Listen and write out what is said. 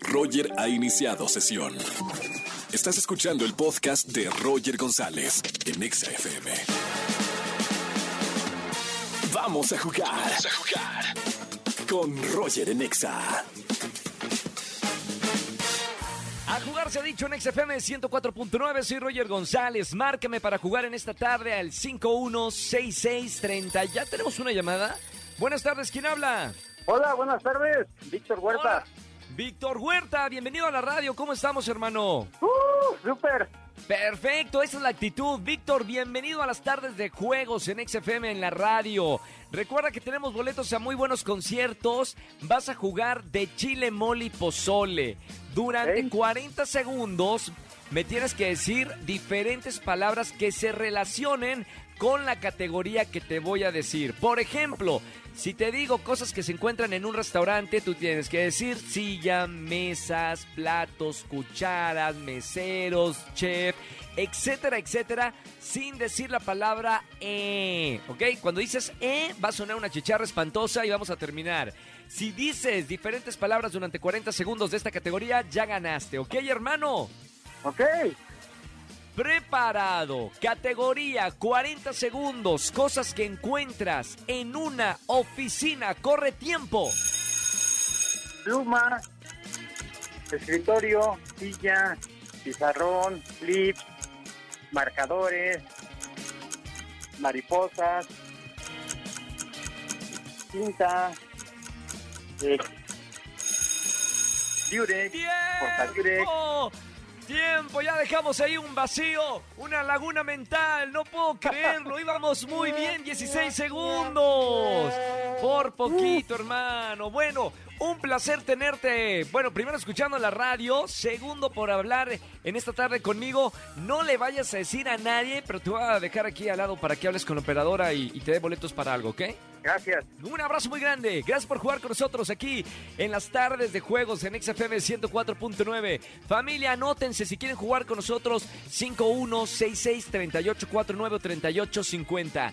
Roger ha iniciado sesión. Estás escuchando el podcast de Roger González en Exa FM. Vamos a jugar. Vamos a jugar. Con Roger en Exa. A jugar se ha dicho en XFM 104.9, soy Roger González. Márcame para jugar en esta tarde al 516630. ¿Ya tenemos una llamada? Buenas tardes, ¿quién habla? Hola, buenas tardes. Víctor Huerta. Hola. Víctor Huerta, bienvenido a la radio. ¿Cómo estamos, hermano? ¡Uh! ¡Súper! Perfecto, esa es la actitud. Víctor, bienvenido a las tardes de juegos en XFM en la radio. Recuerda que tenemos boletos a muy buenos conciertos. Vas a jugar de Chile Moli Pozole. Durante Ok. 40 segundos me tienes que decir diferentes palabras que se relacionen con la categoría que te voy a decir. Por ejemplo, si te digo cosas que se encuentran en un restaurante, tú tienes que decir silla, mesas, platos, cucharas, meseros, chef, etcétera, etcétera, sin decir la palabra eh, ¿ok? Cuando dices eh, va a sonar una chicharra espantosa y vamos a terminar. Si dices diferentes palabras durante 40 segundos de esta categoría, ya ganaste, ¿ok, hermano? Ok. Preparado. Categoría 40 segundos. Cosas que encuentras en una oficina. Corre tiempo. Pluma, escritorio, silla, pizarrón, clip, marcadores, mariposas, cinta, eh, Durex. ¡Tiempo! Ya dejamos ahí un vacío, una laguna mental. No puedo creerlo. Íbamos muy bien. 16 segundos. Por poquito, hermano. Bueno, un placer tenerte. Bueno, primero escuchando la radio. Segundo, por hablar en esta tarde conmigo. No le vayas a decir a nadie, pero te voy a dejar aquí al lado para que hables con la operadora y, y te dé boletos para algo, ¿ok? Gracias. Un abrazo muy grande. Gracias por jugar con nosotros aquí en las tardes de juegos en XFM 104.9. Familia, anótense si quieren jugar con nosotros 5166 3849 o 3850.